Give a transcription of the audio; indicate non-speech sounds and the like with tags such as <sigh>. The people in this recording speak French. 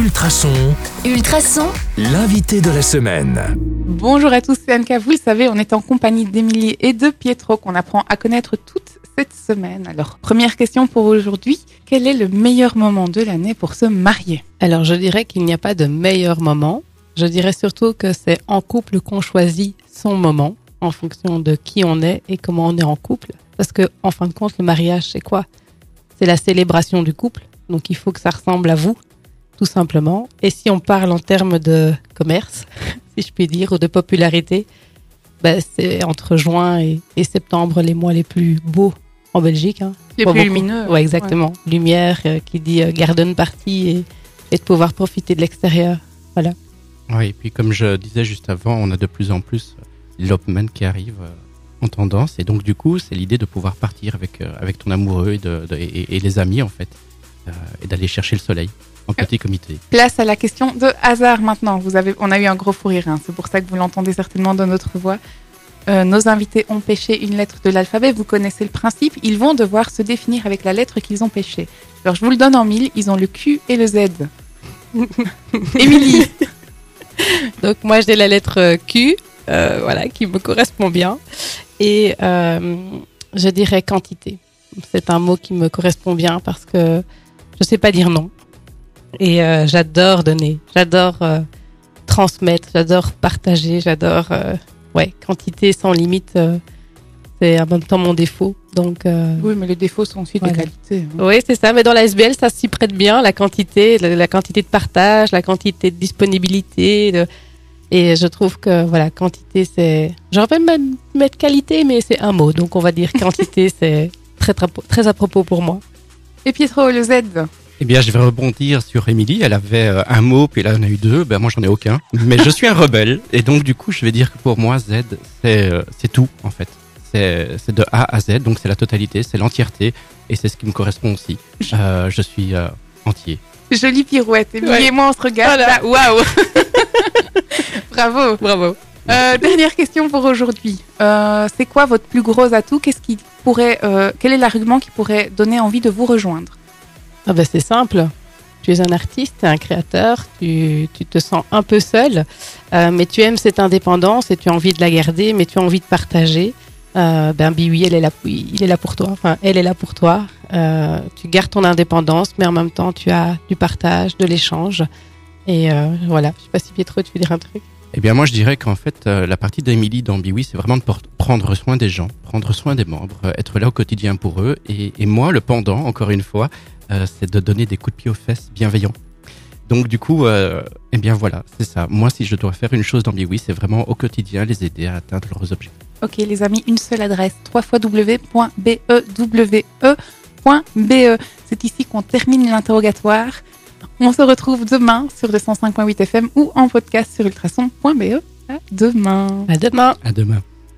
Ultrason, Ultrason, l'invité de la semaine. Bonjour à tous, c'est Anka. Vous le savez, on est en compagnie d'Emilie et de Pietro qu'on apprend à connaître toute cette semaine. Alors, première question pour aujourd'hui. Quel est le meilleur moment de l'année pour se marier? Alors, je dirais qu'il n'y a pas de meilleur moment. Je dirais surtout que c'est en couple qu'on choisit son moment en fonction de qui on est et comment on est en couple. Parce que, en fin de compte, le mariage, c'est quoi? C'est la célébration du couple. Donc, il faut que ça ressemble à vous, tout simplement. Et si on parle en termes de commerce, <laughs> si je puis dire, ou de popularité, ben, c'est entre juin et, et septembre les mois les plus beaux en Belgique. Hein. Les plus beaucoup. lumineux. Ouais, exactement. Lumière euh, qui dit euh, garden party et, et de pouvoir profiter de l'extérieur. Oui, et puis comme je disais juste avant, on a de plus en plus l'open qui arrive euh, en tendance. Et donc, du coup, c'est l'idée de pouvoir partir avec, euh, avec ton amoureux et, de, de- et, et les amis, en fait, et d'aller chercher le soleil en petit comité. Place à la question de hasard maintenant. Vous avez, on a eu un gros fou rire, hein. c'est pour ça que vous l'entendez certainement dans notre voix. Euh, nos invités ont pêché une lettre de l'alphabet, vous connaissez le principe, ils vont devoir se définir avec la lettre qu'ils ont pêchée. Alors je vous le donne en mille, ils ont le Q et le Z. <laughs> Émilie, <laughs> Donc moi j'ai la lettre euh, Q, euh, voilà, qui me correspond bien. Et euh, je dirais quantité. C'est un mot qui me correspond bien parce que je sais pas dire non. Et euh, j'adore donner, j'adore euh, transmettre, j'adore partager, j'adore euh, ouais quantité sans limite. c'est en même temps mon défaut. Donc oui mais les défauts sont ensuite Voilà. des qualités. hein. oui, c'est ça. Mais dans la SBL, ça s'y prête bien, la quantité, la, la quantité de partage, la quantité de disponibilité. de- Et je trouve que, voilà, quantité, c'est. J'aurais même mettre qualité, mais c'est un mot. Donc, on va dire quantité, <laughs> c'est très, très, très à propos pour moi. Et Pietro, le Z Eh bien, je vais rebondir sur Émilie. Elle avait euh, un mot, puis là, on a eu deux. Ben, moi, j'en ai aucun. <laughs> Mais je suis un rebelle. Et donc, du coup, je vais dire que pour moi, Z, c'est euh, c'est tout, en fait. C'est c'est de A à Z. Donc, c'est la totalité, c'est l'entièreté. Et c'est ce qui me correspond aussi. Euh, je suis euh, entier. Jolie pirouette. Émilie Ouais. et moi, on se regarde. Voilà. là. Waouh <laughs> Bravo. Bravo. Euh, dernière question pour aujourd'hui. Euh, c'est quoi votre plus gros atout? Qu'est-ce qui pourrait, euh, quel est l'argument qui pourrait donner envie de vous rejoindre? Ah ben, c'est simple. Tu es un artiste, tu es un créateur, tu, tu te sens un peu seul, mais tu aimes cette indépendance et tu as envie de la garder, mais tu as envie de partager. Ben Biwi, elle est là, il est là pour toi. Enfin, elle est là pour toi. Tu gardes ton indépendance, mais en même temps, tu as du partage, de l'échange. Et voilà. Je sais pas si Pietro, tu veux dire un truc. Eh bien, moi, je dirais qu'en fait, euh, la partie d'Emily dans Biwi, c'est vraiment de prendre soin des gens, prendre soin des membres, euh, être là au quotidien pour eux. Et, moi, le pendant, encore une fois, euh, c'est de donner des coups de pied aux fesses bienveillants. Donc, du coup, eh bien, voilà, c'est ça. Moi, si je dois faire une chose dans Biwi, c'est vraiment au quotidien les aider à atteindre leurs objectifs. Ok, les amis, une seule adresse www.bewew.be. C'est ici qu'on termine l'interrogatoire. On se retrouve demain sur le 105.8 FM ou en podcast sur ultrason.be. À demain. À demain. À demain.